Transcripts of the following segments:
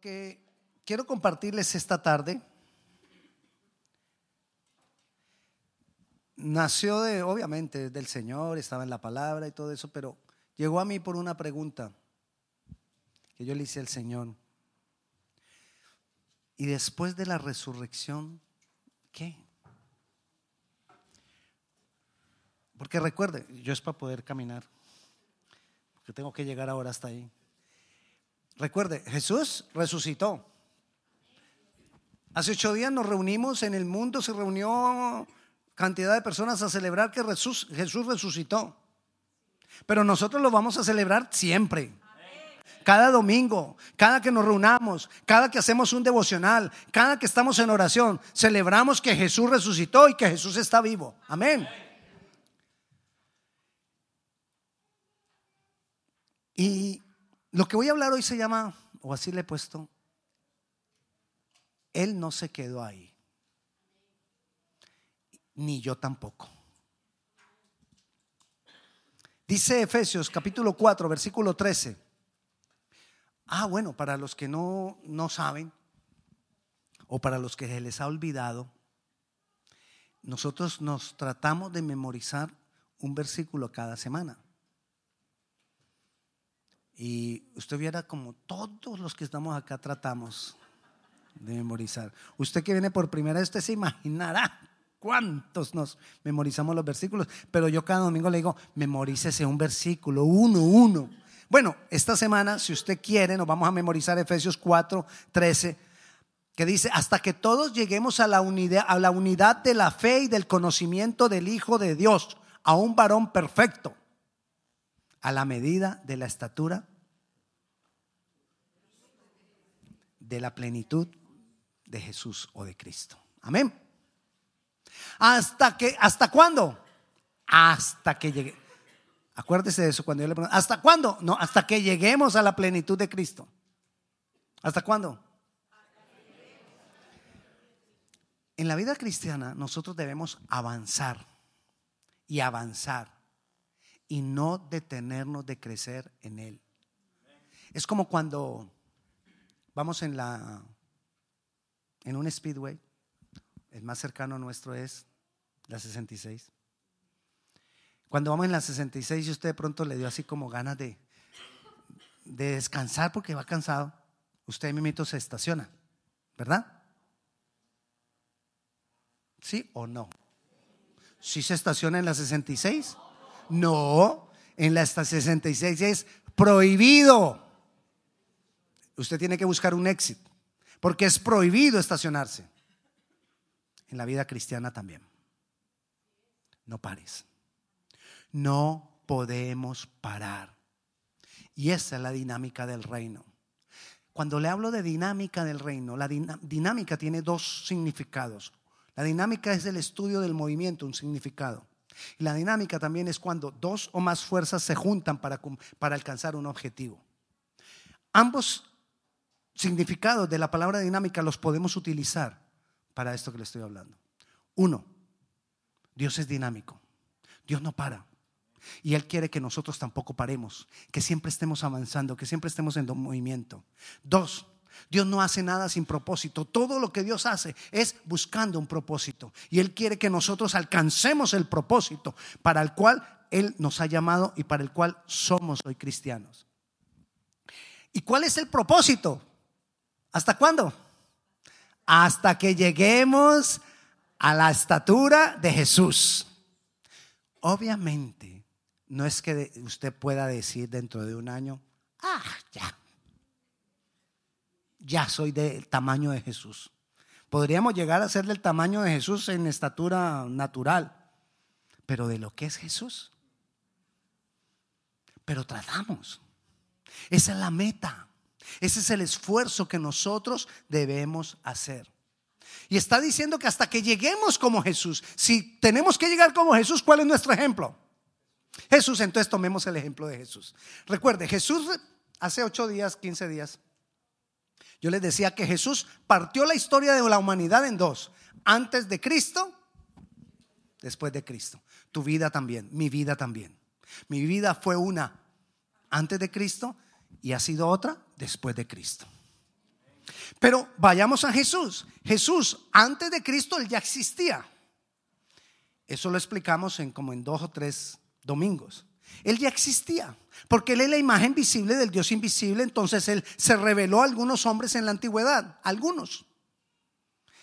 Que quiero compartirles esta tarde nació de, obviamente, del Señor, estaba en la palabra y todo eso, pero llegó a mí por una pregunta que yo le hice al Señor. Y después de la resurrección, ¿qué? Porque recuerde, yo es para poder caminar, porque tengo que llegar ahora hasta ahí. Recuerde, Jesús resucitó. Hace ocho días nos reunimos en el mundo, se reunió cantidad de personas a celebrar que Jesús, resucitó. Pero nosotros lo vamos a celebrar siempre. Cada domingo, cada que nos reunamos, cada que hacemos un devocional, cada que estamos en oración, celebramos que Jesús resucitó y que Jesús está vivo. Amén. Y lo que voy a hablar hoy se llama, o así le he puesto, Él no se quedó ahí. Ni yo tampoco. Dice Efesios capítulo 4, versículo 13. Ah, bueno, para los que no, no saben, o para los que se les ha olvidado, nosotros nos tratamos de memorizar un versículo cada semana. Y usted viera como todos los que estamos acá tratamos de memorizar. Usted que viene por primera vez, usted se imaginará cuántos nos memorizamos los versículos. Pero yo cada domingo le digo, memorícese un versículo, uno, uno. Bueno, esta semana, si usted quiere, nos vamos a memorizar Efesios 4, 13, que dice, hasta que todos lleguemos a la unidad, a la unidad de la fe y del conocimiento del Hijo de Dios, a un varón perfecto, a la medida de la estatura de la plenitud de Jesús o de Cristo. Amén. ¿Hasta que hasta cuándo? Hasta que llegue. Acuérdese de eso cuando yo le pregunto, ¿hasta cuándo? No, hasta que lleguemos a la plenitud de Cristo. ¿Hasta cuándo? En la vida cristiana nosotros debemos avanzar y avanzar y no detenernos de crecer en Él. Es como cuando vamos en la en un speedway, el más cercano nuestro es la 66. Cuando vamos en la 66 y usted de pronto le dio así como ganas de, de descansar porque va cansado, usted mismo se estaciona, ¿verdad? ¿Sí o no? ¿Sí se estaciona en la 66? No, en la 66 es prohibido. Usted tiene que buscar un éxito, porque es prohibido estacionarse. En la vida cristiana también. No pares. No podemos parar. Y esa es la dinámica del reino. Cuando le hablo de dinámica del reino, la dinámica tiene dos significados. La dinámica es el estudio del movimiento, un significado. Y la dinámica también es cuando dos o más fuerzas se juntan para, para alcanzar un objetivo. Ambos significados de la palabra dinámica los podemos utilizar para esto que le estoy hablando. Uno, Dios es dinámico. Dios no para. Y Él quiere que nosotros tampoco paremos, que siempre estemos avanzando, que siempre estemos en movimiento. Dos, Dios no hace nada sin propósito. Todo lo que Dios hace es buscando un propósito. Y Él quiere que nosotros alcancemos el propósito para el cual Él nos ha llamado y para el cual somos hoy cristianos. ¿Y cuál es el propósito? ¿Hasta cuándo? Hasta que lleguemos a la estatura de Jesús. Obviamente, no es que usted pueda decir dentro de un año, ah, ya, ya soy del tamaño de Jesús. Podríamos llegar a ser del tamaño de Jesús en estatura natural, pero de lo que es Jesús. Pero tratamos. Esa es la meta. Ese es el esfuerzo que nosotros debemos hacer. Y está diciendo que hasta que lleguemos como Jesús, si tenemos que llegar como Jesús, ¿cuál es nuestro ejemplo? Jesús, entonces tomemos el ejemplo de Jesús. Recuerde, Jesús hace ocho días, quince días, yo les decía que Jesús partió la historia de la humanidad en dos. Antes de Cristo, después de Cristo. Tu vida también, mi vida también. Mi vida fue una antes de Cristo y ha sido otra después de Cristo. Pero vayamos a Jesús. Jesús, antes de Cristo, él ya existía. Eso lo explicamos en como en dos o tres domingos. Él ya existía, porque él es la imagen visible del Dios invisible, entonces él se reveló a algunos hombres en la antigüedad, algunos.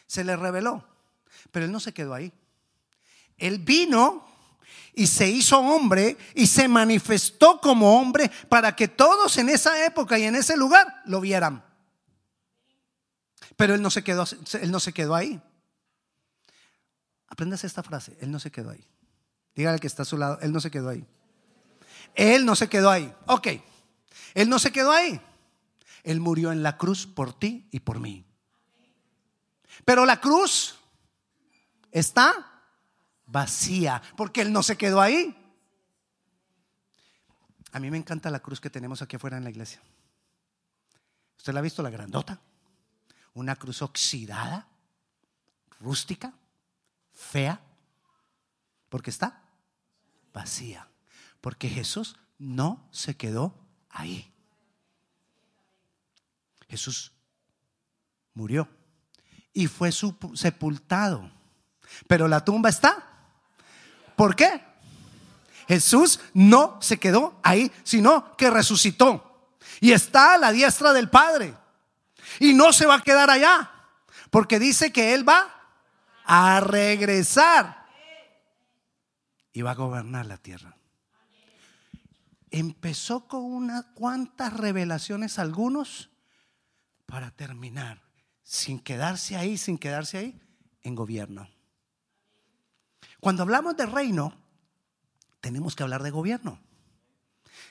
Se le reveló, pero él no se quedó ahí. Él vino y se hizo hombre y se manifestó como hombre para que todos en esa época y en ese lugar lo vieran. Pero él no se quedó, él no se quedó ahí. Aprendas esta frase, él no se quedó ahí. Dígale que está a su lado, él no se quedó ahí. Él no se quedó ahí. Ok, él no se quedó ahí. Él murió en la cruz por ti y por mí. Pero la cruz está vacía, porque Él no se quedó ahí. A mí me encanta la cruz que tenemos aquí afuera en la iglesia. ¿Usted la ha visto, la grandota? Una cruz oxidada, rústica, fea, porque está vacía, porque Jesús no se quedó ahí. Jesús murió y fue sepultado, pero la tumba está ¿Por qué? Jesús no se quedó ahí, sino que resucitó. Y está a la diestra del Padre. Y no se va a quedar allá. Porque dice que Él va a regresar. Y va a gobernar la tierra. Empezó con unas cuantas revelaciones algunos para terminar, sin quedarse ahí, sin quedarse ahí, en gobierno. Cuando hablamos de reino, tenemos que hablar de gobierno.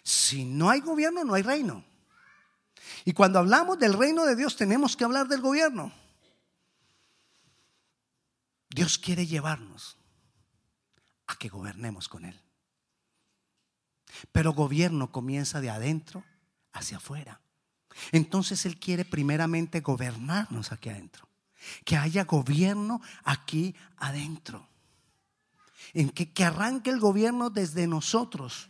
Si no hay gobierno, no hay reino. Y cuando hablamos del reino de Dios, tenemos que hablar del gobierno. Dios quiere llevarnos a que gobernemos con Él. Pero gobierno comienza de adentro hacia afuera. Entonces Él quiere primeramente gobernarnos aquí adentro. Que haya gobierno aquí adentro en que, que arranque el gobierno desde nosotros.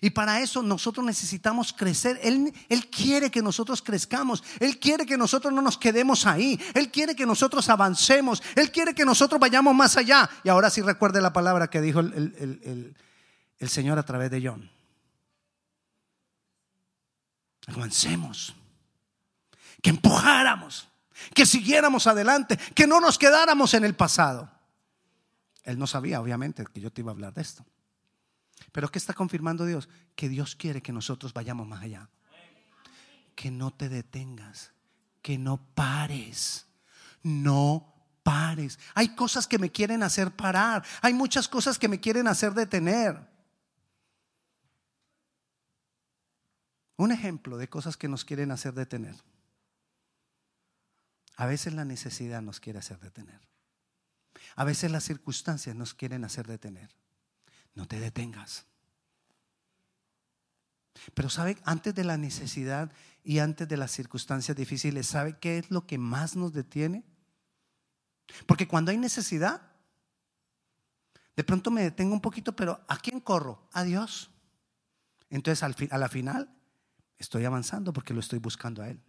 Y para eso nosotros necesitamos crecer. Él, él, quiere que nosotros crezcamos. Él quiere que nosotros no nos quedemos ahí. Él quiere que nosotros avancemos. Él quiere que nosotros vayamos más allá. Y ahora sí recuerde la palabra que dijo el, el Señor a través de John. Avancemos. Que empujáramos. Que siguiéramos adelante. Que no nos quedáramos en el pasado. Él no sabía, obviamente, que yo te iba a hablar de esto. Pero ¿qué está confirmando Dios? Que Dios quiere que nosotros vayamos más allá. Que no te detengas, que no pares, no pares. Hay cosas que me quieren hacer parar, hay muchas cosas que me quieren hacer detener. Un ejemplo de cosas que nos quieren hacer detener. A veces la necesidad nos quiere hacer detener. A veces las circunstancias nos quieren hacer detener. No te detengas. Pero sabe, antes de la necesidad y antes de las circunstancias difíciles, ¿sabe qué es lo que más nos detiene? Porque cuando hay necesidad, de pronto me detengo un poquito, pero ¿a quién corro? A Dios. Entonces a la final estoy avanzando porque lo estoy buscando a Él.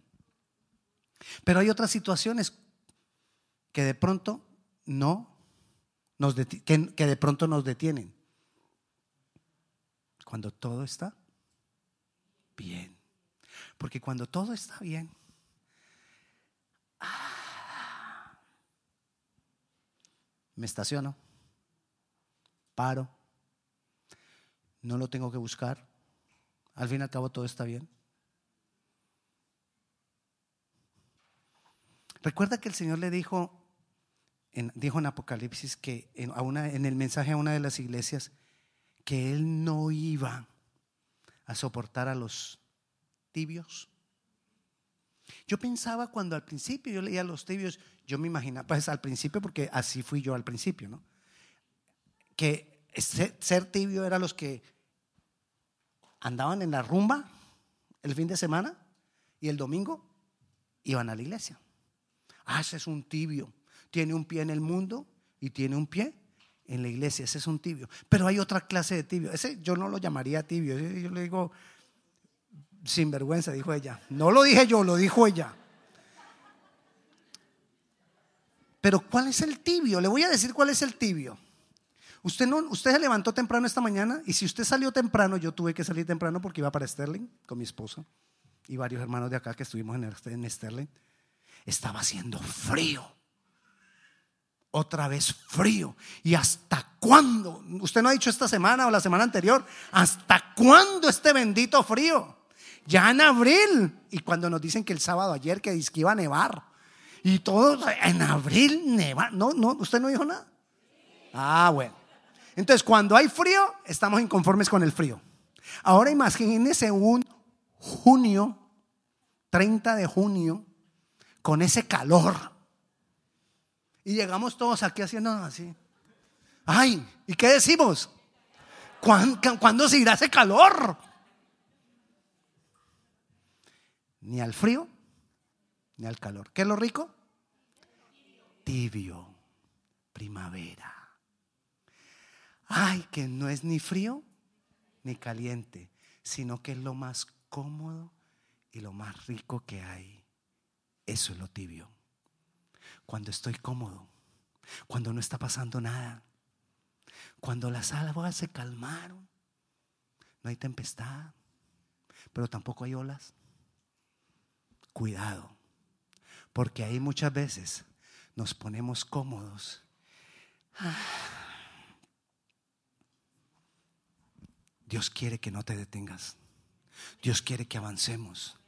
Pero hay otras situaciones que de pronto no nos que, que de pronto nos detienen. Cuando todo está bien. Porque cuando todo está bien, ah, me estaciono, paro, no lo tengo que buscar, al fin y al cabo todo está bien. Recuerda que el Señor le dijo dijo en Apocalipsis que en, en el mensaje a una de las iglesias que él no iba a soportar a los tibios. Yo pensaba cuando al principio yo leía a los tibios, yo me imaginaba, pues al principio, porque así fui yo al principio, ¿no? Que ser, tibio era los que andaban en la rumba el fin de semana y el domingo iban a la iglesia. Ah, ese es un tibio tiene un pie en el mundo y tiene un pie en la iglesia. Ese es un tibio. Pero hay otra clase de tibio. Ese yo no lo llamaría tibio. Yo le digo sinvergüenza, dijo ella. No lo dije yo, lo dijo ella. Pero ¿cuál es el tibio? Le voy a decir cuál es el tibio. Usted, no, usted se levantó temprano esta mañana y si usted salió temprano, yo tuve que salir temprano porque iba para Sterling con mi esposa y varios hermanos de acá que estuvimos en Sterling. Estaba haciendo frío. Otra vez frío. ¿Y hasta cuándo? Usted no ha dicho esta semana o la semana anterior. ¿Hasta cuándo este bendito frío? Ya en abril. Y cuando nos dicen que el sábado ayer que, que iba a nevar. Y todo en abril nevar. No, no, usted no dijo nada. Ah, bueno. Entonces, cuando hay frío, estamos inconformes con el frío. Ahora imagínese un junio, 30 de junio, con ese calor. Y llegamos todos aquí haciendo así. Ay, ¿y qué decimos? ¿Cuándo, se irá ese calor? Ni al frío, ni al calor. ¿Qué es lo rico? Tibio, primavera. Ay, que no es ni frío ni caliente, sino que es lo más cómodo y lo más rico que hay. Eso es lo tibio. Cuando estoy cómodo, cuando no está pasando nada, cuando las aguas se calmaron, no hay tempestad, pero tampoco hay olas. Cuidado, porque ahí muchas veces nos ponemos cómodos. Dios quiere que no te detengas. Dios quiere que avancemos.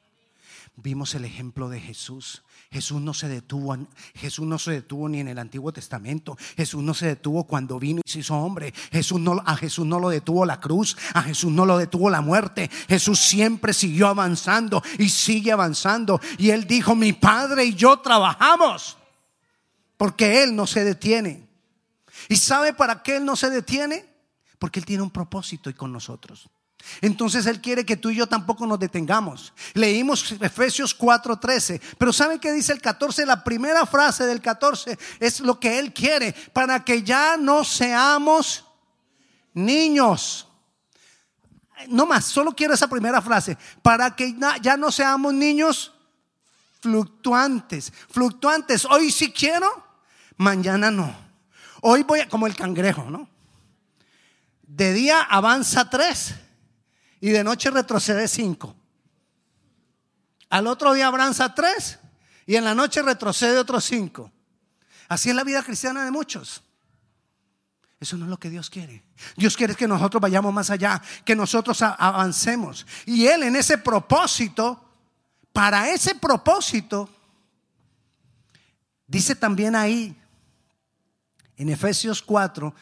Vimos el ejemplo de Jesús. Jesús no se detuvo, Jesús no se detuvo ni en el Antiguo Testamento. Jesús no se detuvo cuando vino y se hizo hombre. Jesús no, a Jesús no lo detuvo la cruz, a Jesús no lo detuvo la muerte. Jesús siempre siguió avanzando y sigue avanzando. Y él dijo, mi padre y yo trabajamos, porque él no se detiene. ¿Y sabe para qué él no se detiene? Porque él tiene un propósito y con nosotros. Entonces Él quiere que tú y yo tampoco nos detengamos. Leímos Efesios 4:13, pero ¿saben qué dice el 14? La primera frase del 14 es lo que Él quiere, para que ya no seamos niños. No más, solo quiero esa primera frase, para que ya no seamos niños fluctuantes. Fluctuantes, hoy sí quiero, mañana no. Hoy voy a, como el cangrejo, ¿no? De día avanza tres y de noche retrocede cinco. Al otro día avanza tres y en la noche retrocede otros cinco. Así es la vida cristiana de muchos. Eso no es lo que Dios quiere. Dios quiere que nosotros vayamos más allá, que nosotros avancemos. Y Él en ese propósito, para ese propósito, dice también ahí, en Efesios 4,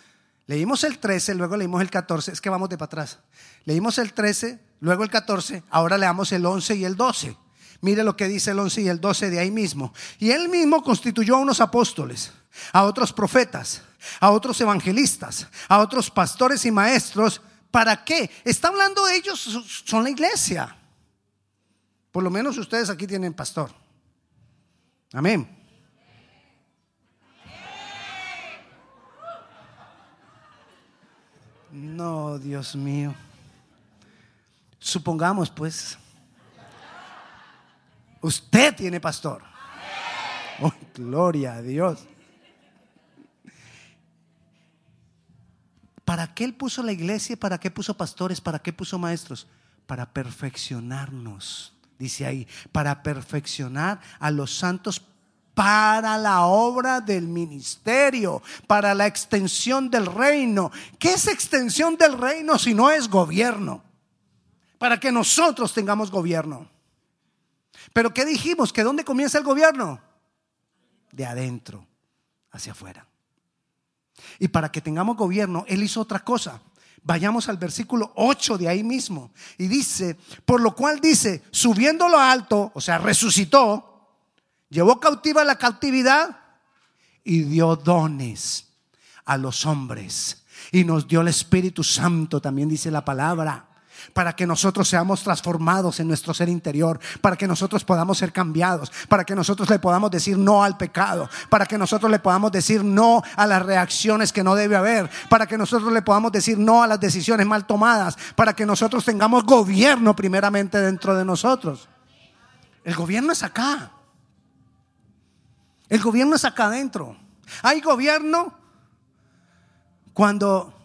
Leímos el 13, luego leímos el 14, es que vamos de para atrás. Leímos el 13, luego el 14, ahora leamos el 11 y el 12. Mire lo que dice el 11 y el 12 de ahí mismo. Y él mismo constituyó a unos apóstoles, a otros profetas, a otros evangelistas, a otros pastores y maestros. ¿Para qué? Está hablando de ellos, son la iglesia. Por lo menos ustedes aquí tienen pastor. Amén. No, Dios mío. Supongamos pues, usted tiene pastor. Oh, gloria a Dios. ¿Para qué él puso la iglesia? ¿Para qué puso pastores? ¿Para qué puso maestros? Para perfeccionarnos, dice ahí, para perfeccionar a los santos para la obra del ministerio, para la extensión del reino. ¿Qué es extensión del reino si no es gobierno? Para que nosotros tengamos gobierno. Pero ¿qué dijimos? ¿Que dónde comienza el gobierno? De adentro hacia afuera. Y para que tengamos gobierno, Él hizo otra cosa. Vayamos al versículo 8 de ahí mismo. Y dice, por lo cual dice, subiendo lo alto, o sea, resucitó, Llevó cautiva la cautividad y dio dones a los hombres. Y nos dio el Espíritu Santo, también dice la palabra, para que nosotros seamos transformados en nuestro ser interior, para que nosotros podamos ser cambiados, para que nosotros le podamos decir no al pecado, para que nosotros le podamos decir no a las reacciones que no debe haber, para que nosotros le podamos decir no a las decisiones mal tomadas, para que nosotros tengamos gobierno primeramente dentro de nosotros. El gobierno es acá. El gobierno es acá adentro. Hay gobierno cuando...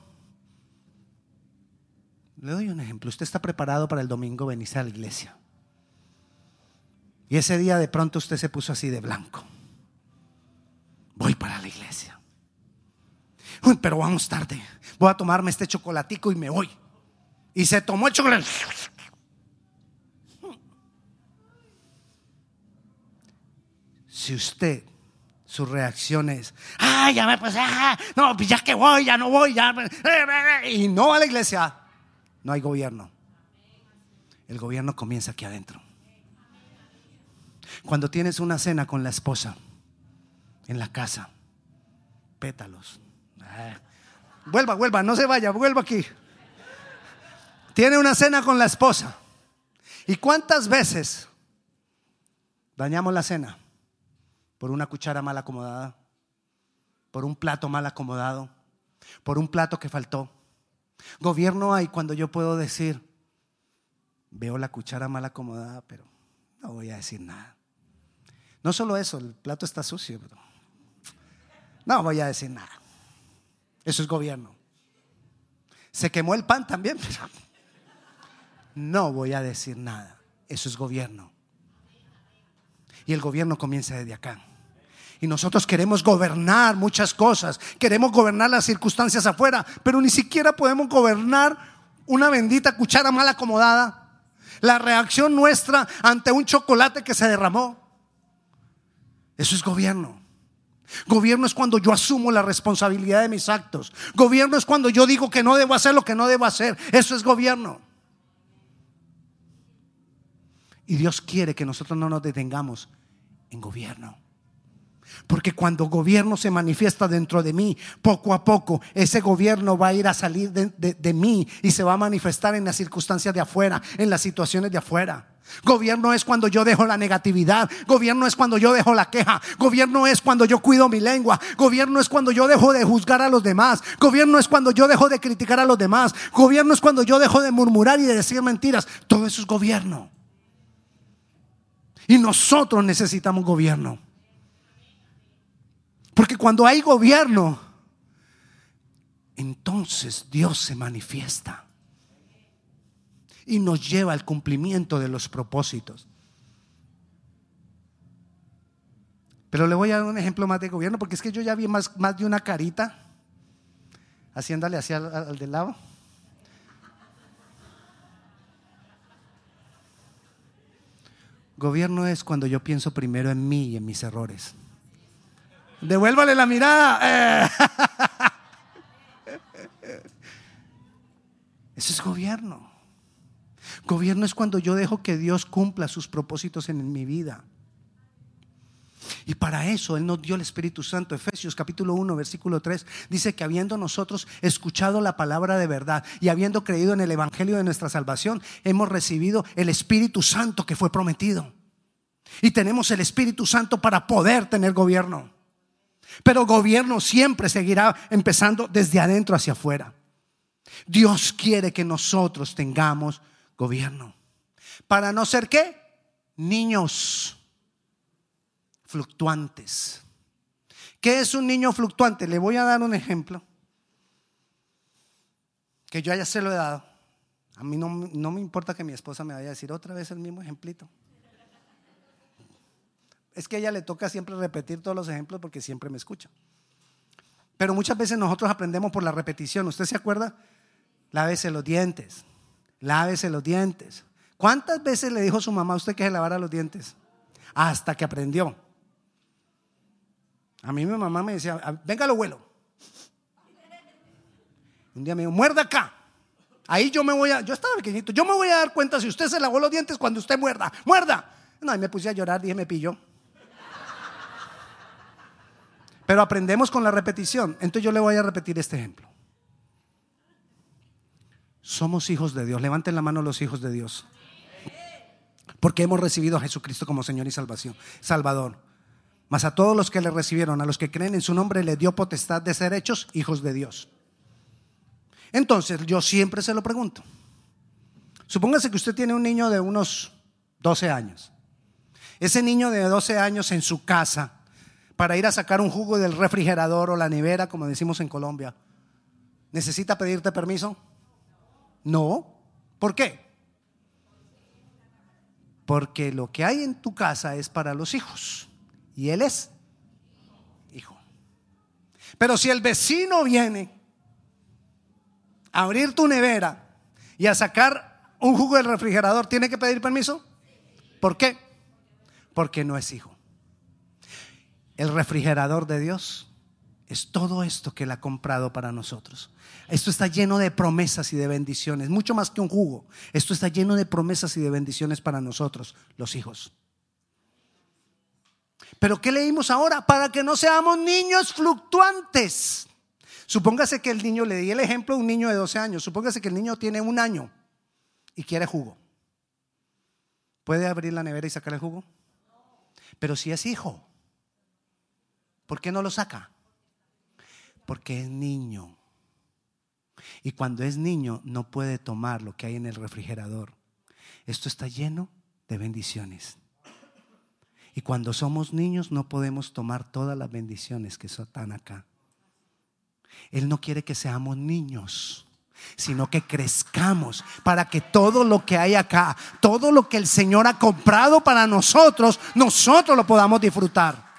Le doy un ejemplo. Usted está preparado para el domingo venirse a la iglesia. Y ese día de pronto usted se puso así de blanco. Voy para la iglesia. Pero vamos tarde. Voy a tomarme este chocolatico y me voy. Y se tomó el chocolate. Si usted, su reacción es, ah, ya me pues, no, pues ya que voy, ya no voy, ya. Y no a la iglesia, no hay gobierno. El gobierno comienza aquí adentro. Cuando tienes una cena con la esposa en la casa, pétalos. Ah. Vuelva, vuelva, no se vaya, vuelva aquí. Tiene una cena con la esposa. ¿Y cuántas veces dañamos la cena? Por una cuchara mal acomodada, por un plato mal acomodado, por un plato que faltó. Gobierno hay cuando yo puedo decir, veo la cuchara mal acomodada, pero no voy a decir nada. No solo eso, el plato está sucio. No voy a decir nada. Eso es gobierno. Se quemó el pan también, pero no voy a decir nada. Eso es gobierno. Y el gobierno comienza desde acá. Y nosotros queremos gobernar muchas cosas. Queremos gobernar las circunstancias afuera, pero ni siquiera podemos gobernar una bendita cuchara mal acomodada. La reacción nuestra ante un chocolate que se derramó. Eso es gobierno. Gobierno es cuando yo asumo la responsabilidad de mis actos. Gobierno es cuando yo digo que no debo hacer lo que no debo hacer. Eso es gobierno. Y Dios quiere que nosotros no nos detengamos en gobierno. Porque cuando gobierno se manifiesta dentro de mí, poco a poco ese gobierno va a ir a salir de, mí y se va a manifestar en las circunstancias de afuera, en las situaciones de afuera. Gobierno es cuando yo dejo la negatividad. Gobierno es cuando yo dejo la queja. Gobierno es cuando yo cuido mi lengua. Gobierno es cuando yo dejo de juzgar a los demás. Gobierno es cuando yo dejo de criticar a los demás. Gobierno es cuando yo dejo de murmurar y de decir mentiras. Todo eso es gobierno. Y nosotros necesitamos gobierno. Porque cuando hay gobierno, entonces Dios se manifiesta y nos lleva al cumplimiento de los propósitos. Pero le voy a dar un ejemplo más de gobierno, porque es que yo ya vi más, más de una carita haciéndole hacia al, al del lado. Gobierno es cuando yo pienso primero en mí y en mis errores. Devuélvale la mirada. Eso es gobierno. Gobierno es cuando yo dejo que Dios cumpla sus propósitos en mi vida. Y para eso Él nos dio el Espíritu Santo. Efesios capítulo 1, versículo 3 dice que habiendo nosotros escuchado la palabra de verdad y habiendo creído en el Evangelio de nuestra salvación, hemos recibido el Espíritu Santo que fue prometido. Y tenemos el Espíritu Santo para poder tener gobierno. Pero gobierno siempre seguirá empezando desde adentro hacia afuera. Dios quiere que nosotros tengamos gobierno. Para no ser qué? Niños fluctuantes. ¿Qué es un niño fluctuante? Le voy a dar un ejemplo que yo ya se lo he dado. A mí no, no me importa que mi esposa me vaya a decir otra vez el mismo ejemplito es que a ella le toca siempre repetir todos los ejemplos porque siempre me escucha. Pero muchas veces nosotros aprendemos por la repetición. ¿Usted se acuerda? Lávese los dientes. Lávese los dientes. ¿Cuántas veces le dijo su mamá a usted que se lavara los dientes? Hasta que aprendió. A mí mi mamá me decía, venga lo vuelo. Un día me dijo, muerda acá. Ahí yo me voy a, yo estaba pequeñito, yo me voy a dar cuenta si usted se lavó los dientes cuando usted muerda. Muerda. No, y me puse a llorar, dije, me pilló. Pero aprendemos con la repetición. Entonces yo le voy a repetir este ejemplo. Somos hijos de Dios. Levanten la mano los hijos de Dios. Porque hemos recibido a Jesucristo como Señor y salvación, Salvador. Mas a todos los que le recibieron, a los que creen en su nombre, le dio potestad de ser hechos hijos de Dios. Entonces, yo siempre se lo pregunto. Supóngase que usted tiene un niño de unos 12 años. Ese niño de 12 años en su casa para ir a sacar un jugo del refrigerador o la nevera, como decimos en Colombia, ¿necesita pedirte permiso? No. ¿Por qué? Porque lo que hay en tu casa es para los hijos. Y él es hijo. Pero si el vecino viene a abrir tu nevera y a sacar un jugo del refrigerador, ¿tiene que pedir permiso? ¿Por qué? Porque no es hijo. El refrigerador de Dios es todo esto que Él ha comprado para nosotros. Esto está lleno de promesas y de bendiciones, mucho más que un jugo. Esto está lleno de promesas y de bendiciones para nosotros, los hijos. Pero ¿qué leímos ahora? Para que no seamos niños fluctuantes. Supóngase que el niño, le di el ejemplo de un niño de 12 años, supóngase que el niño tiene un año y quiere jugo. ¿Puede abrir la nevera y sacar el jugo? Pero si es hijo, ¿por qué no lo saca? Porque es niño. Y cuando es niño no puede tomar lo que hay en el refrigerador. Esto está lleno de bendiciones. Y cuando somos niños no podemos tomar todas las bendiciones que están acá. Él no quiere que seamos niños, sino que crezcamos para que todo lo que hay acá, todo lo que el Señor ha comprado para nosotros, nosotros lo podamos disfrutar.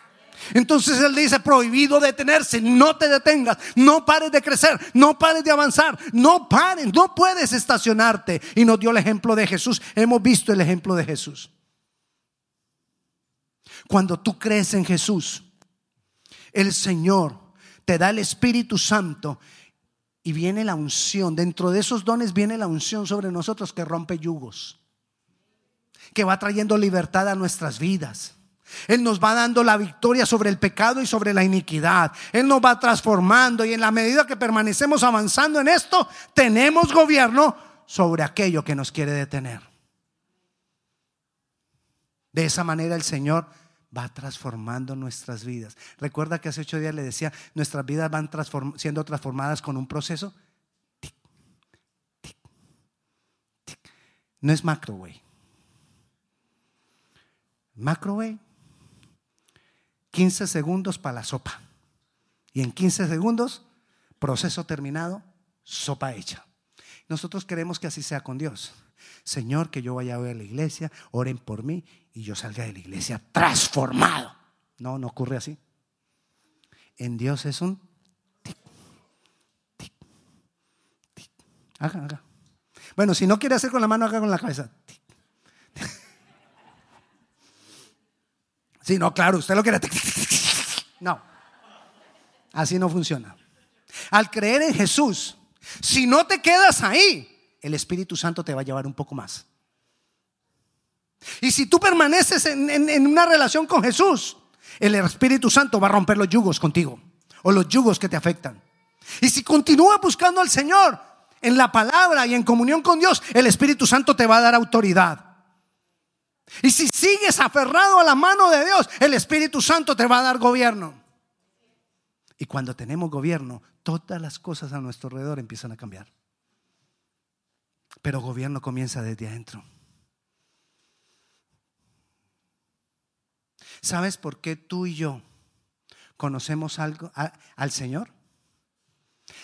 Entonces Él dice, prohibido detenerse, no te detengas, no pares de crecer, no pares de avanzar, no pares, no puedes estacionarte. Y nos dio el ejemplo de Jesús, hemos visto el ejemplo de Jesús. Cuando tú crees en Jesús, el Señor te da el Espíritu Santo y viene la unción. Dentro de esos dones viene la unción sobre nosotros que rompe yugos, que va trayendo libertad a nuestras vidas. Él nos va dando la victoria sobre el pecado y sobre la iniquidad. Él nos va transformando y en la medida que permanecemos avanzando en esto, tenemos gobierno sobre aquello que nos quiere detener. De esa manera el Señor va transformando nuestras vidas. Recuerda que hace ocho días le decía, nuestras vidas van siendo transformadas con un proceso. No es macrowave. Macrowave, 15 segundos para la sopa. Y en 15 segundos, proceso terminado, sopa hecha. Nosotros queremos que así sea con Dios. Señor, que yo vaya a a la iglesia, oren por mí y yo salga de la iglesia transformado. No, no ocurre así. En Dios es un tic, tic, tic. Haga, haga. Bueno, si no quiere hacer con la mano, haga con la cabeza. Sí, no, claro, usted lo quiere. No, así no funciona. Al creer en Jesús, si no te quedas ahí, el Espíritu Santo te va a llevar un poco más. Y si tú permaneces en, una relación con Jesús, el Espíritu Santo va a romper los yugos contigo o los yugos que te afectan. Y si continúas buscando al Señor en la palabra y en comunión con Dios, el Espíritu Santo te va a dar autoridad. Y si sigues aferrado a la mano de Dios, el Espíritu Santo te va a dar gobierno. Y cuando tenemos gobierno, todas las cosas a nuestro alrededor empiezan a cambiar. Pero gobierno comienza desde adentro. ¿Sabes por qué tú y yo conocemos algo al Señor?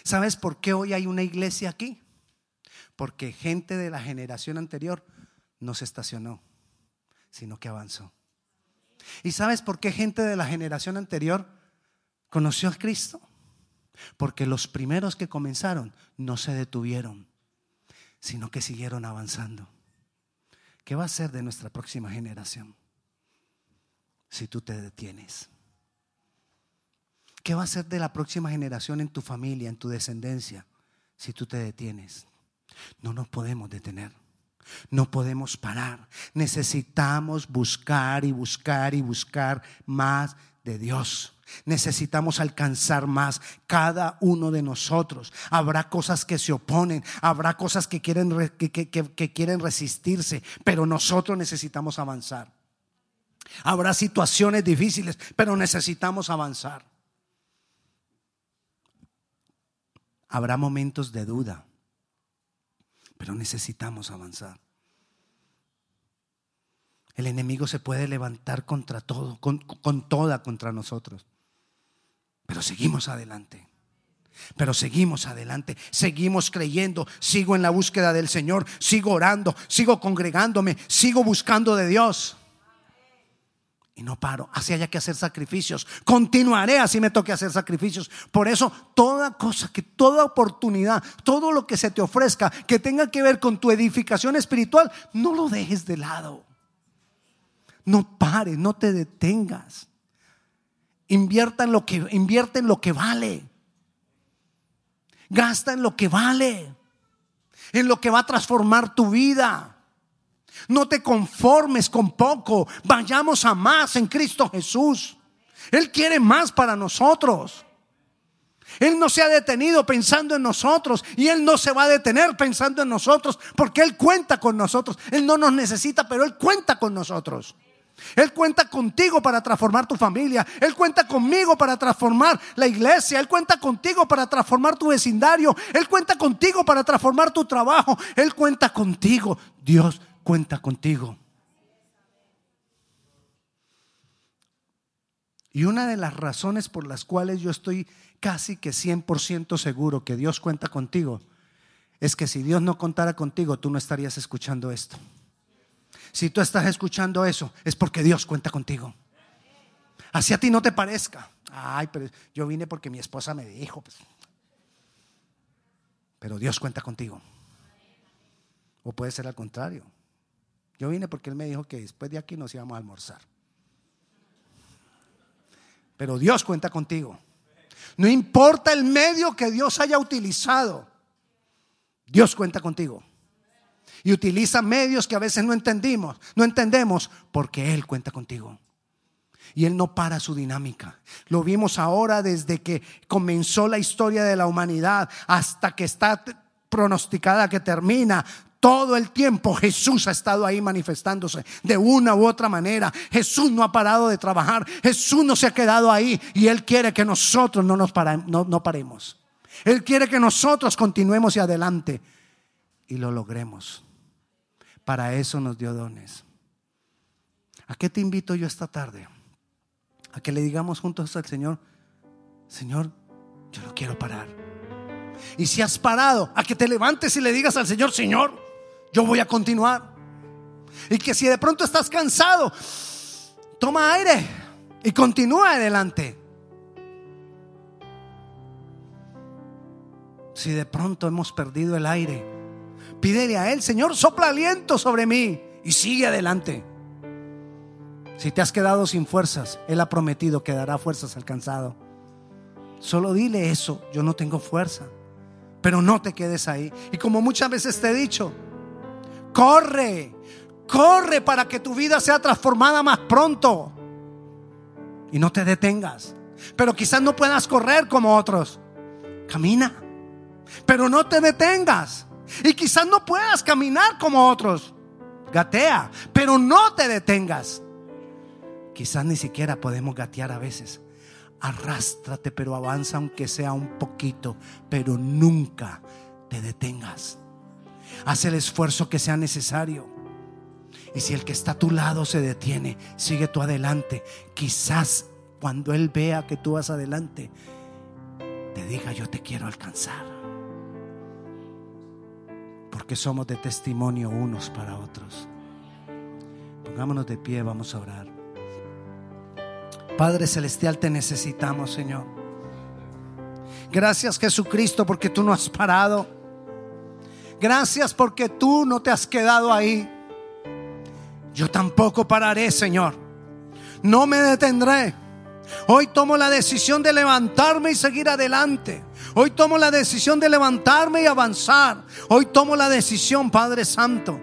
¿Sabes por qué hoy hay una iglesia aquí? Porque gente de la generación anterior no se estacionó, sino que avanzó. ¿Y sabes por qué gente de la generación anterior conoció a Cristo? Porque los primeros que comenzaron no se detuvieron, sino que siguieron avanzando. ¿Qué va a ser de nuestra próxima generación si tú te detienes? ¿Qué va a ser de la próxima generación en tu familia, en tu descendencia, si tú te detienes? No nos podemos detener. No podemos parar. Necesitamos buscar y buscar y buscar más de Dios. Necesitamos alcanzar más cada uno de nosotros. Habrá cosas que se oponen, habrá cosas que quieren, que, quieren resistirse, pero nosotros necesitamos avanzar. Habrá situaciones difíciles, pero necesitamos avanzar. Habrá momentos de duda, pero necesitamos avanzar. El enemigo se puede levantar contra todo, con, toda contra nosotros. Pero seguimos adelante. Pero seguimos adelante, seguimos creyendo, sigo en la búsqueda del Señor, sigo orando, sigo congregándome, sigo buscando de Dios. Y no paro, así haya que hacer sacrificios. Continuaré así me toque hacer sacrificios. Por eso, toda cosa, que toda oportunidad, todo lo que se te ofrezca, que tenga que ver con tu edificación espiritual, no lo dejes de lado. No pares, no te detengas. Invierta en lo que, invierte en lo que vale. Gasta en lo que vale. En lo que va a transformar tu vida. No te conformes con poco. Vayamos a más en Cristo Jesús. Él quiere más para nosotros. Él no se ha detenido pensando en nosotros y Él no se va a detener pensando en nosotros porque Él cuenta con nosotros. Él no nos necesita, pero Él cuenta con nosotros. Él cuenta contigo para transformar tu familia. Él cuenta conmigo para transformar la iglesia. Él cuenta contigo para transformar tu vecindario. Él cuenta contigo para transformar tu trabajo. Él cuenta contigo. Dios cuenta contigo. Y una de las razones por las cuales yo estoy casi que 100% seguro que Dios cuenta contigo es que si Dios no contara contigo, tú no estarías escuchando esto. Si tú estás escuchando eso, es porque Dios cuenta contigo. Así a ti no te parezca. Ay, pero yo vine porque mi esposa me dijo. Pues. Pero Dios cuenta contigo. O puede ser al contrario. Yo vine porque Él me dijo que después de aquí nos íbamos a almorzar. Pero Dios cuenta contigo. No importa el medio que Dios haya utilizado. Dios cuenta contigo y utiliza medios que a veces no entendimos, no entendemos, porque Él cuenta contigo. Y Él no para su dinámica. Lo vimos ahora desde que comenzó la historia de la humanidad hasta que está pronosticada que termina. Todo el tiempo Jesús ha estado ahí manifestándose de una u otra manera. Jesús no ha parado de trabajar. Jesús no se ha quedado ahí y Él quiere que nosotros no nos no, paremos. Él quiere que nosotros continuemos y adelante y lo logremos. Para eso nos dio dones. ¿A qué te invito yo esta tarde? A que le digamos juntos al Señor, Señor, yo no quiero parar. Y si has parado, a que te levantes y le digas al Señor, Señor, yo voy a continuar. Y que si de pronto estás cansado, toma aire y continúa adelante. Si de pronto hemos perdido el aire, Pídele a Él, Señor, sopla aliento sobre mí y sigue adelante. Si te has quedado sin fuerzas, Él ha prometido que dará fuerzas al cansado. Solo dile eso, yo no tengo fuerza, pero no te quedes ahí. Y como muchas veces te he dicho, corre, corre para que tu vida sea transformada más pronto. Y no te detengas. Pero quizás no puedas correr como otros. Camina, pero no te detengas. Y quizás no puedas caminar como otros. Gatea, pero no te detengas. Quizás ni siquiera podemos gatear a veces. Arrástrate, pero avanza aunque sea un poquito, pero nunca te detengas. Haz el esfuerzo que sea necesario. Y si el que está a tu lado se detiene, sigue tú adelante. Quizás cuando Él vea que tú vas adelante, te diga yo te quiero alcanzar porque somos de testimonio unos para otros. Pongámonos de pie, vamos a orar. Padre Celestial, te necesitamos, Señor. Gracias Jesucristo porque tú no has parado. Gracias porque tú no te has quedado ahí. Yo tampoco pararé, Señor. No me detendré. Hoy tomo la decisión de levantarme y seguir adelante. Hoy tomo la decisión de levantarme y avanzar. Hoy tomo la decisión, Padre Santo,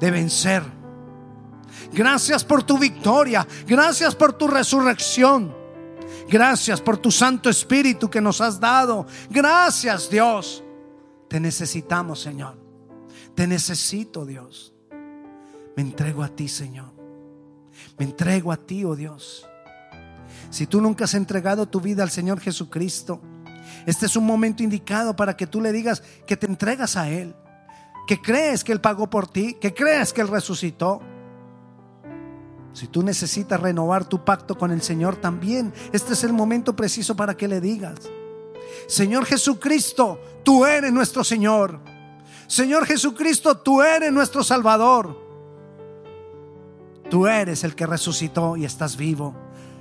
de vencer. Gracias por tu victoria. Gracias por tu resurrección. Gracias por tu Santo Espíritu que nos has dado. Gracias Dios. Te necesitamos, Señor. Te necesito, Dios. Me entrego a ti, Señor. Me entrego a ti, oh Dios. Si tú nunca has entregado tu vida al Señor Jesucristo, este es un momento indicado para que tú le digas que te entregas a Él. que crees que Él pagó por ti, que crees que Él resucitó. Si tú necesitas renovar tu pacto con el Señor también, este es el momento preciso para que le digas, Señor Jesucristo, tú eres nuestro Señor. Señor Jesucristo, tú eres nuestro Salvador. Tú eres el que resucitó y estás vivo.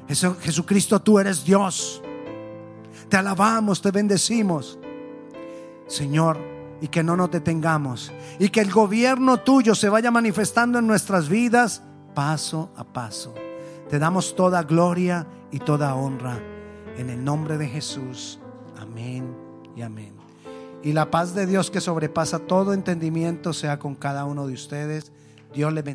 Jesucristo, tú eres Dios. Te alabamos, te bendecimos. Señor, y que no nos detengamos. Y que el gobierno tuyo se vaya manifestando en nuestras vidas paso a paso. Te damos toda gloria y toda honra. En el nombre de Jesús. Amén y amén. Y la paz de Dios que sobrepasa todo entendimiento sea con cada uno de ustedes. Dios le bendiga.